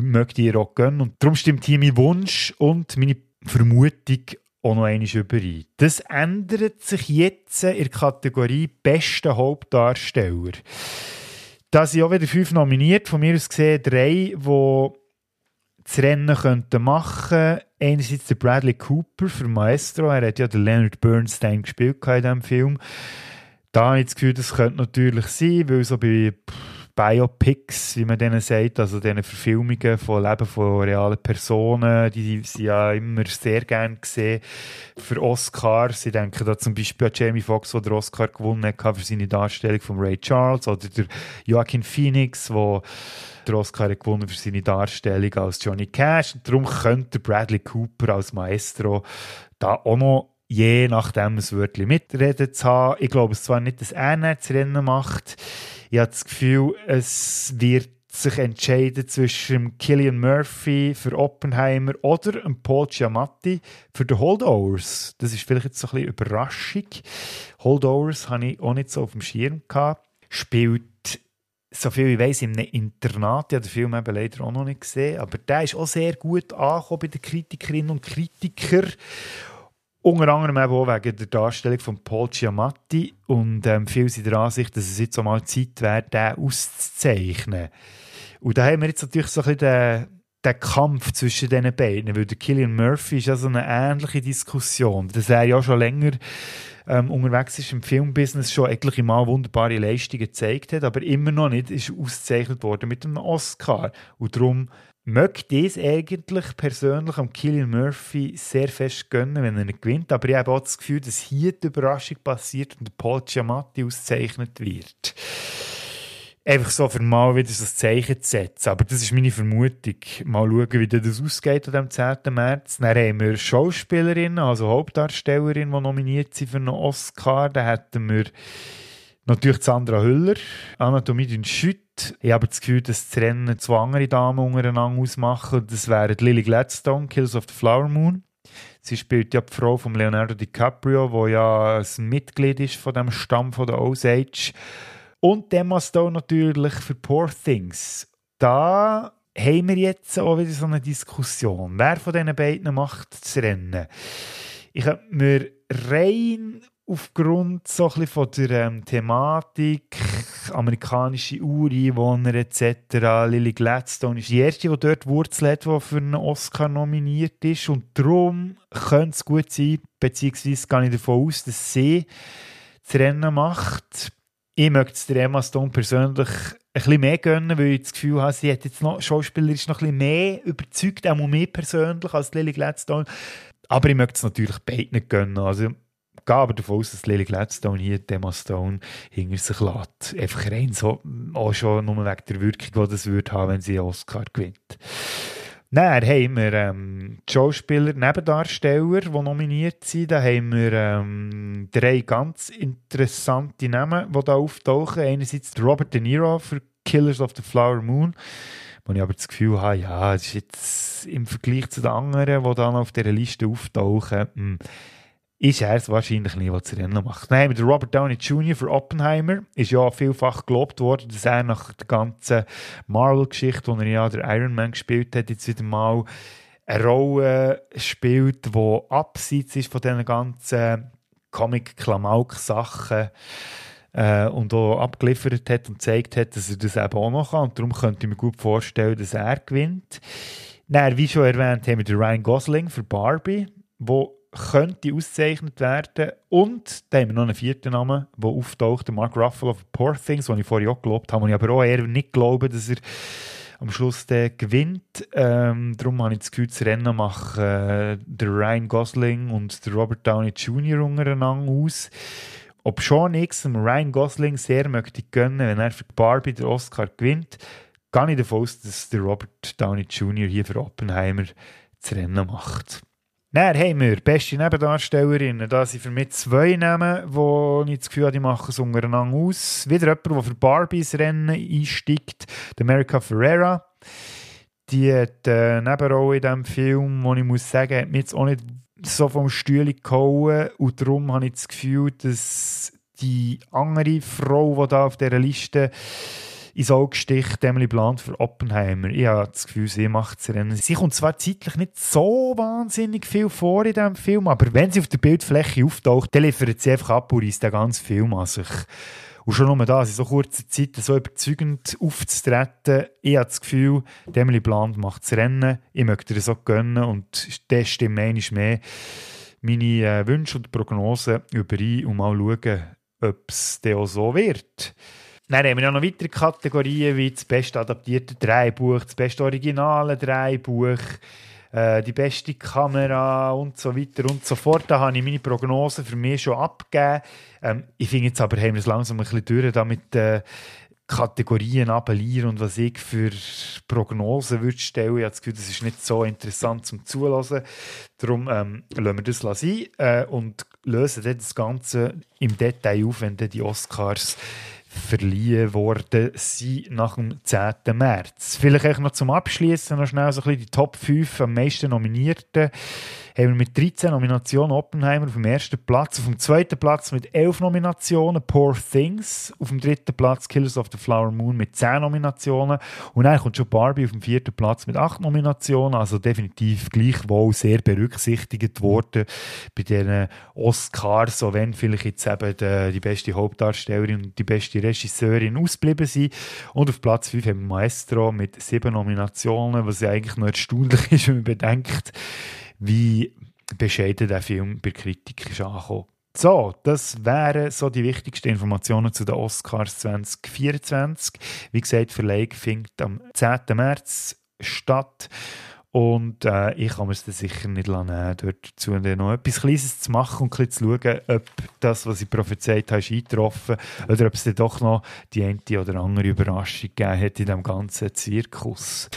ich ihr auch gönnen. Und darum stimmt hier mein Wunsch und meine Vermutung auch noch einmal überein. Das ändert sich jetzt in der Kategorie Beste Hauptdarsteller. Da sind auch wieder fünf nominiert, von mir aus gesehen drei, die das Rennen könnten machen Einerseits der Bradley Cooper für Maestro, er hat ja den Leonard Bernstein gespielt in diesem Film. Da habe ich das Gefühl, das könnte natürlich sein, weil so bei Biopics, wie man denen sagt, also diese Verfilmungen von Leben von realen Personen, die sind ja immer sehr gern gesehen für Oscars. Ich denke da zum Beispiel an Jamie Foxx, der den Oscar gewonnen hat für seine Darstellung von Ray Charles, oder der Joaquin Phoenix, der den Oscar gewonnen für seine Darstellung als Johnny Cash. Und darum könnte Bradley Cooper als Maestro da auch noch je nachdem ein Wörtchen mitreden zu haben. Ich glaube es zwar nicht, dass er das Rennen macht. Ich habe das Gefühl, es wird sich entscheiden zwischen Killian Murphy für Oppenheimer oder Paul Giamatti für die Holdovers. Das ist vielleicht jetzt so ein bisschen Überraschung. Holdovers habe ich auch nicht so auf dem Schirm gehabt. Spielt so viel ich weiß, in einem Internat. Ich habe den Film eben leider auch noch nicht gesehen. Aber der ist auch sehr gut angekommen bei den Kritikerinnen und Kritikern. Unter anderem auch wegen der Darstellung von Paul Giamatti. Und ähm, viele sind der Ansicht, dass es jetzt mal Zeit wäre, den auszuzeichnen. Und da haben wir jetzt natürlich so ein bisschen den, den Kampf zwischen diesen beiden. Weil der Killian Murphy ist ja so eine ähnliche Diskussion. Dass er ja schon länger ähm, unterwegs ist im Filmbusiness, schon etliche Mal wunderbare Leistungen gezeigt hat, aber immer noch nicht ist ausgezeichnet worden mit einem Oscar. Und darum möchte ich es eigentlich persönlich am Killian Murphy sehr fest gönnen, wenn er nicht gewinnt. Aber ich habe auch das Gefühl, dass hier die Überraschung passiert und Paul Giamatti ausgezeichnet wird. Einfach so für mal wieder so ein Zeichen zu setzen. Aber das ist meine Vermutung. Mal schauen, wie das ausgeht am 10. März. Dann haben wir Schauspielerinnen, also Hauptdarstellerinnen, die nominiert sind für einen Oscar. Dann hätten wir natürlich Sandra Hüller, Anatomie d'une Chute. Ich habe das Gefühl, dass das Rennen zwei andere Damen untereinander ausmachen. Das wären Lily Gladstone, Kills of the Flower Moon. Sie spielt ja die Frau von Leonardo DiCaprio, wo ja ein Mitglied ist von dem Stamm von der Osage. Und Emma Stone natürlich für Poor Things. Da haben wir jetzt auch wieder so eine Diskussion. Wer von diesen beiden macht das Rennen? Ich habe mir rein aufgrund so ein von der ähm, Thematik, amerikanische Ureinwohner etc., Lily Gladstone ist die erste, die dort Wurzel hat, die für einen Oscar nominiert ist. Und darum könnte es gut sein, beziehungsweise gehe ich davon aus, dass sie das Rennen macht. Ich möchte es der Emma Stone persönlich ein bisschen mehr gönnen, weil ich das Gefühl habe, sie hat jetzt noch, schauspielerisch noch ein bisschen mehr überzeugt, auch mehr persönlich als Lily Gladstone. Aber ich möchte es natürlich beiden gönnen. Also gehe aber davon aus, dass Lily Gladstone hier Emma Stone hinter sich lässt. Einfach rein so, auch schon nur wegen der Wirkung, die das würde haben, wenn sie einen Oscar gewinnt. Dann haben wir ähm, die Schauspieler, Nebendarsteller, die nominiert sind. Da haben wir ähm, drei ganz interessante Namen, die da auftauchen. Einerseits Robert De Niro für Killers of the Flower Moon, wo ich aber das Gefühl habe, ja, es ist jetzt im Vergleich zu den anderen, die dann auf dieser Liste auftauchen, mh, hm, ist er es wahrscheinlich nicht, was das Rennen macht. Nein, mit Robert Downey Jr. für Oppenheimer ist ja vielfach gelobt worden, dass er nach der ganzen Marvel-Geschichte, wo er ja der Iron Man gespielt hat, jetzt wieder mal eine Rolle spielt, die abseits ist von diesen ganzen Comic-Klamauk-Sachen äh, und auch abgeliefert hat und gezeigt hat, dass er das eben auch noch kann. Und darum könnte ich mir gut vorstellen, dass er gewinnt. Dann, wie schon erwähnt, haben wir den Ryan Gosling für Barbie, wo könnte ausgezeichnet werden. Und da haben wir noch einen vierten Namen, der auftaucht, Mark Ruffalo of Poor Things, den ich vorher auch gelobt habe, und ich aber auch eher nicht glaube, dass er am Schluss den gewinnt. Ähm, darum habe ich das Gefühl, das Rennen machen äh, der Ryan Gosling und der Robert Downey Jr. untereinander aus. Ob schon ich dem Ryan Gosling sehr möchte gönnen, wenn er für Barbie den Oscar gewinnt, gehe ich davon aus, dass der Robert Downey Jr. hier für Oppenheimer das Rennen macht. Dann haben wir beste Nebendarstellerinnen. Da sind für mich zwei Namen, wo ich das Gefühl habe, die machen es untereinander aus. Wieder jemand, der für Barbies Rennen einsteigt, America Ferrera. Die hat eine Nebenrolle in diesem Film, wo ich muss sagen, hat mich jetzt auch nicht so vom Stuhl gehauen. Und darum habe ich das Gefühl, dass die andere Frau, die da auf dieser Liste ins Auge sticht Emily Blunt für Oppenheimer. Ich habe das Gefühl, sie macht das Rennen. Sie kommt zwar zeitlich nicht so wahnsinnig viel vor in diesem Film, aber wenn sie auf der Bildfläche auftaucht, dann liefert sie einfach ab und reißt den ganzen Film an sich. Und schon nur da, in so kurzer Zeit so überzeugend aufzutreten, ich habe das Gefühl, Emily Blunt macht das Rennen, ich möchte ihr so gönnen und das stimmt mehr meine äh, Wünsche und Prognosen überein und mal schauen, ob es auch so wird. Dann haben wir ja noch weitere Kategorien wie das beste adaptierte Dreibuch, das beste originale Dreibuch, äh, die beste Kamera und so weiter und so fort. Da habe ich meine Prognosen für mich schon abgegeben. Ähm, ich finde jetzt aber, haben wir es langsam ein bisschen durch damit äh, Kategorien abelieren und was ich für Prognosen würde stellen. Ich habe das Gefühl, das ist nicht so interessant zum Zulassen. Darum ähm, lassen wir das sein äh, und lösen dann das Ganze im Detail auf, wenn dann die Oscars verliehen worden sind nach dem 10. März. Vielleicht noch zum Abschließen noch schnell so ein bisschen die Top 5 am meisten Nominierten haben wir mit 13 Nominationen Oppenheimer auf dem ersten Platz. Auf dem zweiten Platz mit 11 Nominationen Poor Things. Auf dem dritten Platz Killers of the Flower Moon mit 10 Nominationen. Und dann kommt schon Barbie auf dem vierten Platz mit 8 Nominationen. Also definitiv gleichwohl sehr berücksichtigt worden bei den Oscars, auch wenn vielleicht jetzt eben die, die beste Hauptdarstellerin und die beste Regisseurin ausgeblieben sind. Und auf Platz 5 haben wir Maestro mit 7 Nominationen, was ja eigentlich noch erstaunlich ist, wenn man bedenkt, wie bescheiden der Film bei Kritik ist angekommen. So, das wären so die wichtigsten Informationen zu den Oscars 2024. Wie gesagt, Verleih findet am 10. März statt. Und äh, ich kann mir es sicher nicht lassen, dort dazu noch etwas Kleines zu machen und ein zu schauen, ob das, was ich prophezeit habe, ist eingetroffen oder ob es dann doch noch die eine oder andere Überraschung gegeben hat in diesem ganzen Zirkus.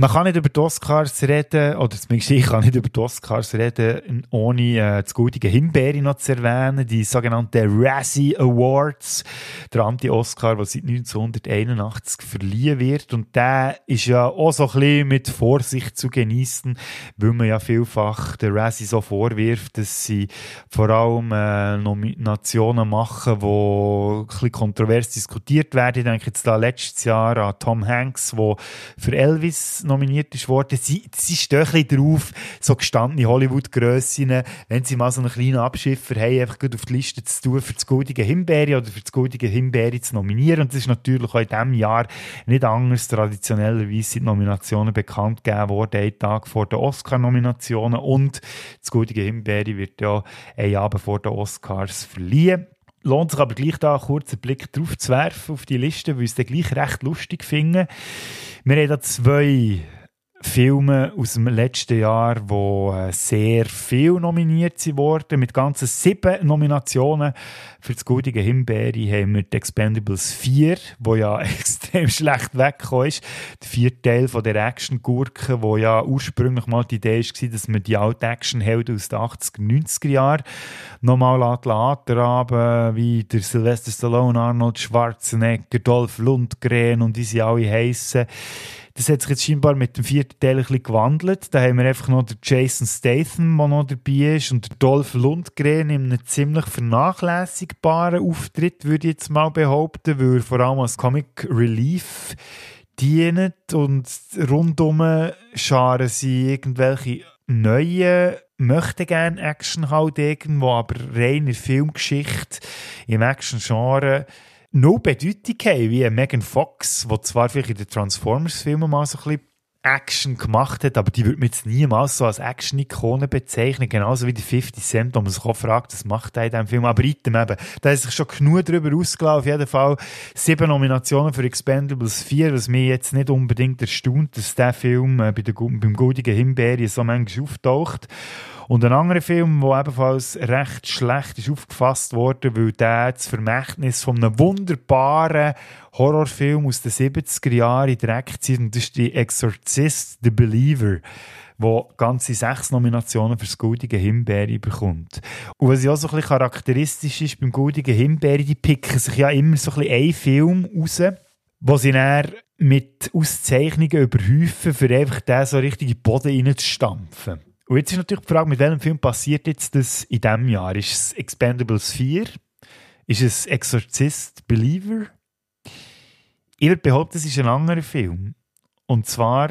Man kann nicht über die Oscars reden, oder zumindest ich kann nicht über die Oscars reden, ohne äh, das gute Himbeere noch zu erwähnen, die sogenannten Razzie Awards, der Anti-Oscar, der seit 1981 verliehen wird. Und der ist ja auch so ein bisschen mit Vorsicht zu genießen, weil man ja vielfach der Razzie so vorwirft, dass sie vor allem äh, Nominationen machen, die ein bisschen kontrovers diskutiert werden. Ich denke jetzt da letztes Jahr an Tom Hanks, der für Elvis nominiert ist worden, sie, sie stehen ein bisschen drauf, so gestandene Hollywood-Grössinnen, wenn sie mal so einen kleinen Abschiffer haben, einfach auf die Liste zu tun, für das goldige Himbeere oder für das goldige Himbeere zu nominieren. Und das ist natürlich auch in diesem Jahr nicht anders. Traditionellerweise sind Nominationen bekannt gegeben worden, einen Tag vor den Oscar-Nominationen. Und das goldige Himbeere wird ja ein Jahr vor den Oscars verliehen lohnt sich aber gleich da einen kurzen Blick drauf zu werfen auf die Liste, weil ich es dann gleich recht lustig finde. Wir haben da zwei Filme aus dem letzten Jahr, wo äh, sehr viel nominiert wurden, mit ganzen sieben Nominationen. Für das goldige Himbeere haben wir die Expendables 4, wo ja extrem schlecht weggekommen ist. Der vierte Teil von der Action-Gurke, wo ja ursprünglich mal die Idee war, dass man die alten Action-Helden aus den 80er, 90er Jahren nochmal haben, wie der Sylvester Stallone, Arnold Schwarzenegger, Dolph Lundgren und wie sie alle heissen. Das hat sich jetzt scheinbar mit dem vierten Teil ein bisschen gewandelt. Da haben wir einfach noch den Jason Statham, der noch dabei ist, und der Dolph Lundgren in einem ziemlich vernachlässigbaren Auftritt, würde ich jetzt mal behaupten, weil er vor allem als Comic Relief dient und rundum scharen sie irgendwelche neuen möchte gerne Action halt irgendwo, aber reine Filmgeschichte im Action-Genre no Bedeutung haben, wie Megan Fox, die zwar vielleicht in den Transformers-Filmen mal so ein bisschen Action gemacht hat, aber die würde man jetzt niemals so als Action-Ikone bezeichnen, genauso wie die 50 Cent, wo man sich auch fragt, was macht er in diesem Film, aber item eben, da ist sich schon genug darüber ausgelaufen, auf jeden Fall. Sieben Nominationen für Expendables 4, was mich jetzt nicht unbedingt erstaunt, dass der Film äh, bei der, beim Goldigen Himbeere so manchmal auftaucht und ein anderer Film, der ebenfalls recht schlecht ist aufgefasst wurde, weil der das Vermächtnis von einem wunderbaren Horrorfilm aus den 70er Jahren direkt zieht. Und das ist die Exorcist, The Believer wo ganze sechs Nominationen für das Goldige Himbeere bekommt. Und was ja auch so ein bisschen charakteristisch ist beim Goldigen Himbeere, die picken sich ja immer so ein bisschen einen Film raus, wo sie dann mit Auszeichnungen überhäufen, für einfach den so richtig in den Boden reinzustampfen. Und jetzt ist natürlich die Frage, mit welchem Film passiert jetzt das in diesem Jahr? Ist es Expendables 4? Ist es Exorcist Believer? Ich würde behaupten, es ist ein anderer Film. Und zwar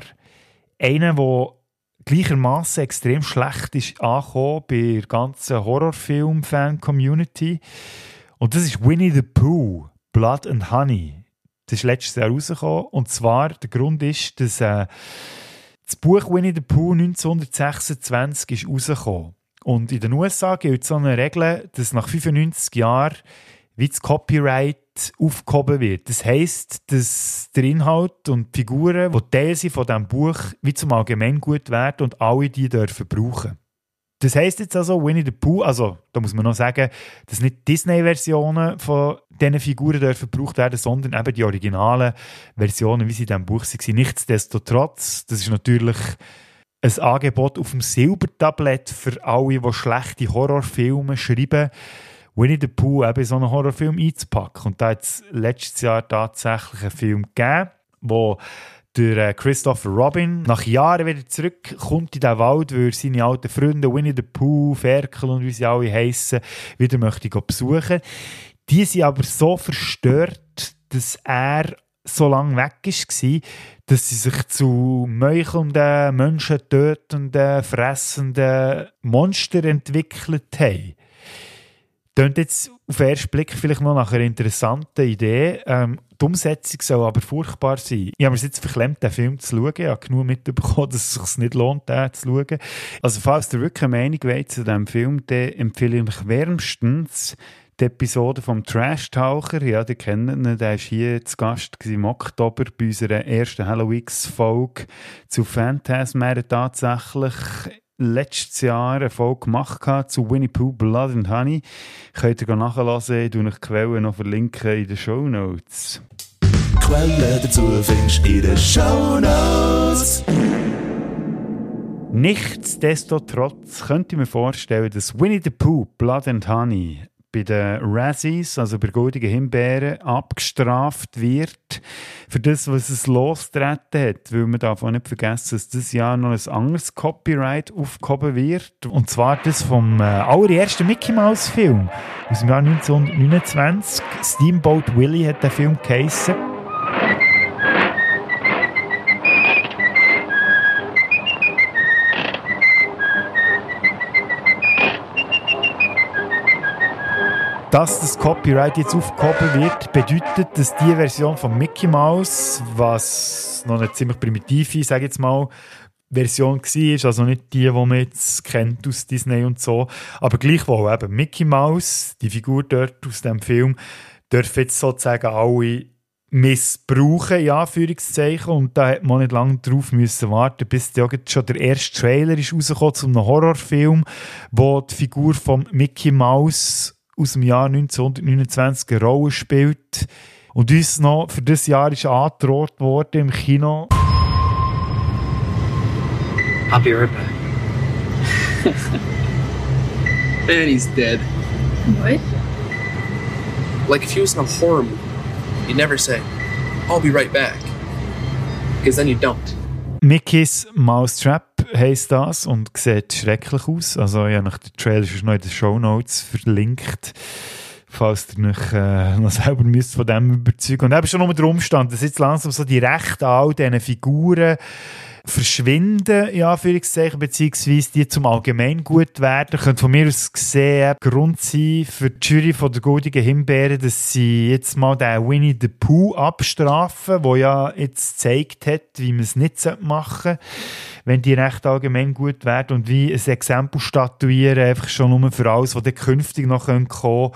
einer, der gleichermaßen extrem schlecht ist angekommen bei der ganzen Horrorfilm-Fan-Community. Und das ist Winnie the Pooh, Blood and Honey. Das ist letztes Jahr rausgekommen. Und zwar, der Grund ist, dass äh, Das Buch Winnie the Pooh 1926 ist rausgekommen. Und in den USA gilt so eine Regel, dass nach 95 Jahren wie das Copyright aufgehoben wird. Das heisst, dass der Inhalt und die Figuren, die Teil sind von diesem Buch, wie zum Allgemeingut werden und alle die dürfen brauchen. Das heisst jetzt also, Winnie the Pooh, also da muss man noch sagen, dass nicht Disney-Versionen von diesen Figuren dürfen gebraucht werden, sondern eben die originalen Versionen, wie sie in diesem Buch waren. Nichtsdestotrotz, das ist natürlich ein Angebot auf dem Silbertablett für alle, die schlechte Horrorfilme schreiben. Winnie the Pooh eben so einen Horrorfilm einzupacken. Und da hat es letztes Jahr tatsächlich einen Film gegeben, wo der Christopher Robin nach Jahren wieder zurückkommt in den Wald, weil er seine alten Freunde Winnie the Pooh, Ferkel und wie sie alle heißen, wieder möchte besuchen. Die sind aber so verstört, dass er so lange weg war, dass sie sich zu meuchelnden, menschentötenden, fressenden Monster entwickelt haben. Klingt jetzt auf den ersten Blick vielleicht noch nach einer interessanten Idee. Ähm, die Umsetzung soll aber furchtbar sein. Ich habe mir jetzt verklemmt, den Film zu schauen. Ich habe genug mitbekommen, dass es sich nicht lohnt, den zu schauen. Also falls ihr wirklich eine Meinung wollt zu diesem Film, dann empfehle ich euch wärmstens die Episode vom Trash-Taucher. Ja, die kennen ihn. Der war hier zu Gast im Oktober bei unserer ersten Halloween-Folge zu Phantasm. tatsächlich letztes Jahr eine Folge gemacht zu Winnie Pooh Blood and Honey. Könnt ihr nachlesen, ich verlinke die Quellen noch verlinken in den Show Notes. Quellen dazu findest du in den Show Notes. Nichtsdestotrotz könnte ich mir vorstellen, dass Winnie the Pooh Blood and Honey bei den Razzies, also bei goldigen Himbeeren, abgestraft wird für das, was es losgetreten hat. Weil man darf nicht vergessen, dass dieses Jahr noch ein anderes Copyright aufgehoben wird. Und zwar das vom äh, allerersten Mickey Mouse Film aus dem Jahr 1929. Steamboat Willie hat der Film geheissen. Dass das Copyright jetzt aufgehoben wird, bedeutet, dass die Version von Mickey Mouse, was noch eine ziemlich primitive, sage jetzt mal, Version war, also nicht die, die man jetzt kennt aus Disney und so, aber gleichwohl eben Mickey Mouse, die Figur dort aus dem Film, dürfen jetzt sozusagen alle missbrauchen, in Anführungszeichen. Und da hat man nicht lange darauf müssen warten, bis da schon der erste Trailer ist rausgekommen zu einem Horrorfilm, wo die Figur von Mickey Mouse aus dem Jahr 1929 eine Rolle spielt. Und uns noch für das Jahr ist angedroht worden im Kino. I'll be right back. and he's dead. What? Like if he was in a horror movie, you'd never say, I'll be right back. Because then you don't. Mickey's Mousetrap heisst das und sieht schrecklich aus. Also ja, nach den Trailer ist noch in den Show Notes verlinkt, falls ihr euch äh, noch selber müsst von dem überzeugen. Und eben schon nur der Umstand, dass jetzt langsam so die Rechte all diesen Figuren verschwinden, in Anführungszeichen, beziehungsweise die zum Allgemeingut werden, könnte von mir aus gesehen Grund sein für die Jury von der Goldigen Himbeere, dass sie jetzt mal den Winnie the Pooh abstrafen, wo ja jetzt gezeigt hat, wie man es nicht machen sollte, wenn die recht allgemein gut werden und wie ein Exempel statuieren, einfach schon nur für alles, was dann künftig noch kommen könnte.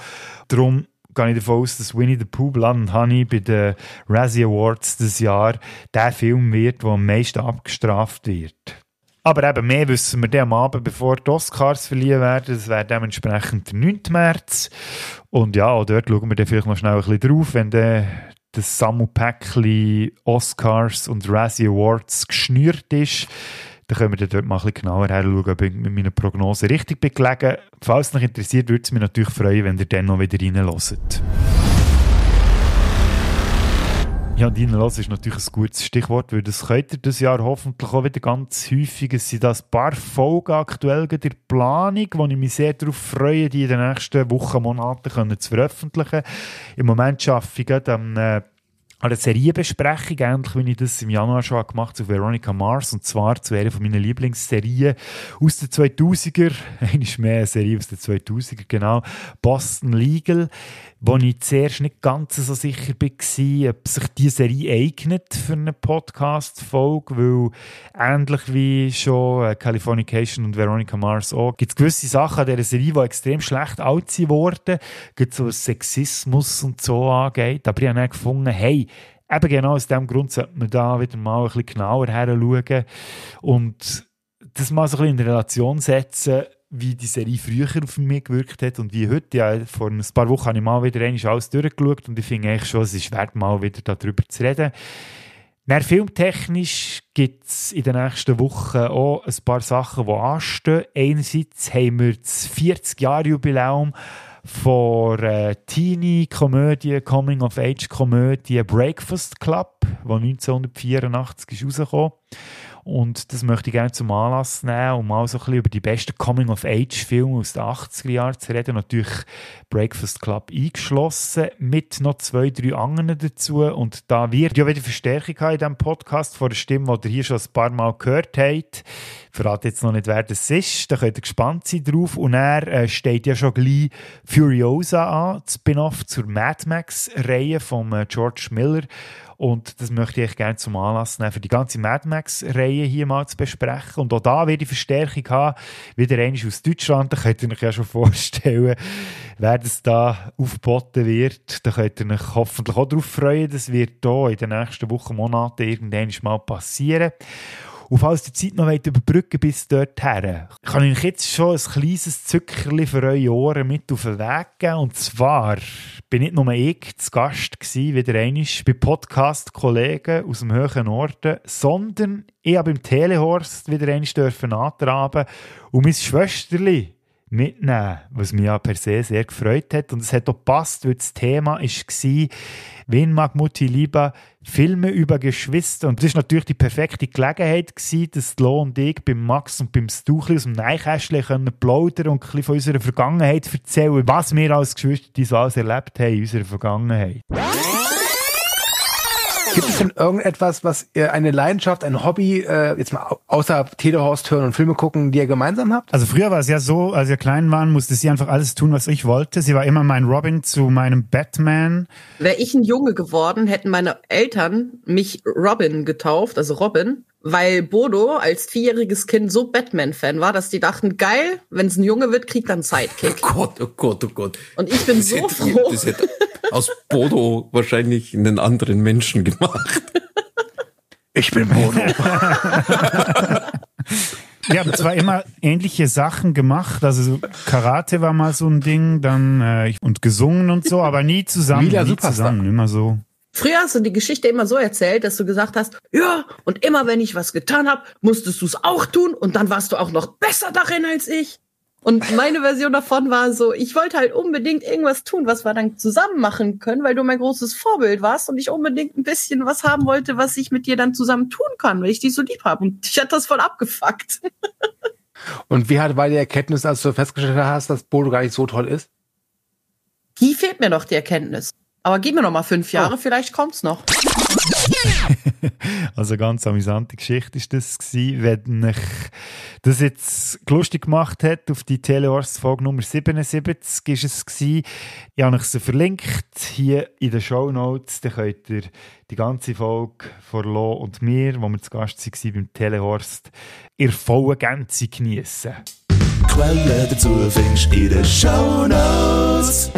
Darum gehe ich davon aus, dass Winnie the Pooh, Blood and Honey bei den Razzie Awards dieses Jahr der Film wird, der am meisten abgestraft wird. Aber eben mehr wissen wir dann am Abend, bevor die Oscars verliehen werden. Das wäre dementsprechend der 9. März. Und ja, auch dort schauen wir dann vielleicht noch schnell ein bisschen drauf, wenn dann das Sammelpäckchen Oscars und Razzie Awards geschnürt ist dann können wir dort mal ein bisschen genauer her schauen, ob ich mit meiner Prognose richtig bin gelegen. Falls es euch interessiert, würde es mich natürlich freuen, wenn ihr dann noch wieder reinhört. Ja, reinlassen ist natürlich ein gutes Stichwort, weil das könnt ihr das Jahr hoffentlich auch wieder ganz häufig. Es sind ein paar Folgen aktuell in der Planung, wo ich mich sehr darauf freue, die in den nächsten Wochen, Monaten zu veröffentlichen. Im Moment arbeite ich gerade am äh, eine Serienbesprechung, ähnlich wie ich das im Januar schon gemacht habe, zu Veronica Mars, und zwar zu einer meiner Lieblingsserien aus den 2000er, eine mehr eine Serie aus den 2000er, genau, Boston Legal, wo ich zuerst nicht ganz so sicher war, ob sich diese Serie eignet für eine Podcast-Folge, weil ähnlich wie schon äh, Californication und Veronica Mars auch, gibt es gewisse Sachen an dieser Serie, die extrem schlecht alt sind worden, gibt so was Sexismus und so angeht, aber ich habe dann gefunden, hey, eben genau aus diesem Grund sollte man da wieder mal ein bisschen genauer her schauen und das mal so ein bisschen in Relation setzen, wie die Serie früher auf mich gewirkt hat und wie heute. Ja, vor ein paar Wochen habe ich mal wieder alles durchgeschaut und ich finde eigentlich schon, es ist wert, mal wieder darüber zu reden. Dann filmtechnisch gibt es in den nächsten Wochen auch ein paar Sachen, die anstehen. Einerseits haben wir das 40-Jahre-Jubiläum von äh, Teenie-Komödie, Coming-of-Age-Komödie Breakfast Club, die 1984 ist rausgekommen und das möchte ich gerne zum Anlass nehmen, um mal so ein bisschen über die besten Coming-of-Age-Filme aus den 80er Jahren zu reden. Natürlich Breakfast Club eingeschlossen, mit noch zwei, drei anderen dazu. Und da wird ja wieder Verstärkung haben in diesem Podcast von der Stimme, die ihr hier schon ein paar Mal gehört habt. Verrate jetzt noch nicht, wer das ist. Da könnt ihr gespannt sein drauf. Und er äh, steht ja schon gleich Furiosa an, Spin-off zur Mad Max-Reihe von äh, George Miller. Und das möchte ich gerne zum Anlass nehmen, für die ganze Mad Max-Reihe hier mal zu besprechen. Und auch da werde ich Verstärkung haben, wieder einmal aus Deutschland. Da könnt ihr euch ja schon vorstellen, wer das da aufgeboten wird. Da könnt ihr euch hoffentlich auch darauf freuen. Das wird hier in den nächsten Wochen, Monaten irgendwann mal passieren. Und falls die Zeit noch überbrücken bis dorthin, kann ich euch jetzt schon ein kleines Zückerchen für eure Ohren mit auf den Weg geben. Und zwar bin nicht nur ich zu Gast gewesen, wieder einmal bei Podcast-Kollegen aus dem höheren Norden, sondern ich habe im Telehorst wieder einmal antraben und mein Schwesterli mitnehmen, was mich ja per se sehr gefreut hat. Und es hat auch gepasst, weil das Thema war, wen mag Mutti lieber Filme über Geschwister. Und das war natürlich die perfekte Gelegenheit, gewesen, dass Lo und ich beim Max und beim Stuchli aus dem Neikästchen können plaudern und ein von unserer Vergangenheit erzählen, was wir als Geschwister so alles erlebt haben in unserer Vergangenheit. Gibt es denn irgendetwas, was ihr eine Leidenschaft, ein Hobby, äh, jetzt mal außer Telehorst hören und Filme gucken, die ihr gemeinsam habt? Also früher war es ja so, als wir klein waren, musste sie einfach alles tun, was ich wollte. Sie war immer mein Robin zu meinem Batman. Wäre ich ein Junge geworden, hätten meine Eltern mich Robin getauft, also Robin, weil Bodo als vierjähriges Kind so Batman-Fan war, dass die dachten, geil, wenn es ein Junge wird, kriegt er einen Sidekick. Oh Gott, oh Gott, oh Gott. Und ich bin das so hätte, froh. Das hätte aus Bodo wahrscheinlich einen anderen Menschen gemacht. Ich bin Bodo. Wir haben zwar immer ähnliche Sachen gemacht, also so Karate war mal so ein Ding, dann äh, und gesungen und so, aber nie zusammen, Mila nie Superstar. zusammen, immer so. Früher hast du die Geschichte immer so erzählt, dass du gesagt hast, ja, und immer wenn ich was getan habe, musstest du es auch tun und dann warst du auch noch besser darin als ich. Und meine Version davon war so, ich wollte halt unbedingt irgendwas tun, was wir dann zusammen machen können, weil du mein großes Vorbild warst und ich unbedingt ein bisschen was haben wollte, was ich mit dir dann zusammen tun kann, weil ich dich so lieb habe. Und ich hatte das voll abgefuckt. Und wie hat war die Erkenntnis, als du festgestellt hast, dass Bodo gar nicht so toll ist? Die fehlt mir noch, die Erkenntnis. Aber gib mir noch mal fünf Jahre, vielleicht kommt's noch. Also ganz amüsante Geschichte ist das gewesen. Wenn ich das jetzt lustig gemacht hat, auf die Teleors-Folge Nummer 77 ist es gewesen. Ich habe euch sie verlinkt hier in den Show Notes. Dann könnt ihr die ganze Folge von Lo und mir, wo wir zu Gast waren beim Telehorst, in vollen Gänze geniessen. Quellen dazu findest du in den Shownotes.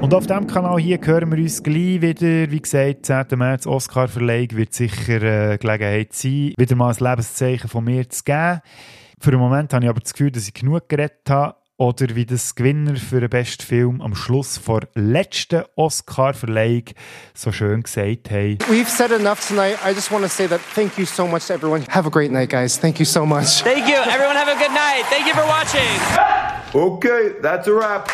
Und auf diesem Kanal hier hören wir uns gleich wieder. Wie gesagt, 10. März Oscar-Verleihung wird sicher äh, Gelegenheit sein, wieder mal ein Lebenszeichen von mir zu geben. Für den Moment habe ich aber das Gefühl, dass ich genug geredet habe. Oder wie das Gewinner für den besten Film am Schluss vor letzten Oscar-Verleihung so schön gesagt haben. We've said enough tonight. I just want to say that thank you so much to everyone. Have a great night, guys. Thank you so much. Thank you. Everyone have a good night. Thank you for watching. Okay, that's a wrap.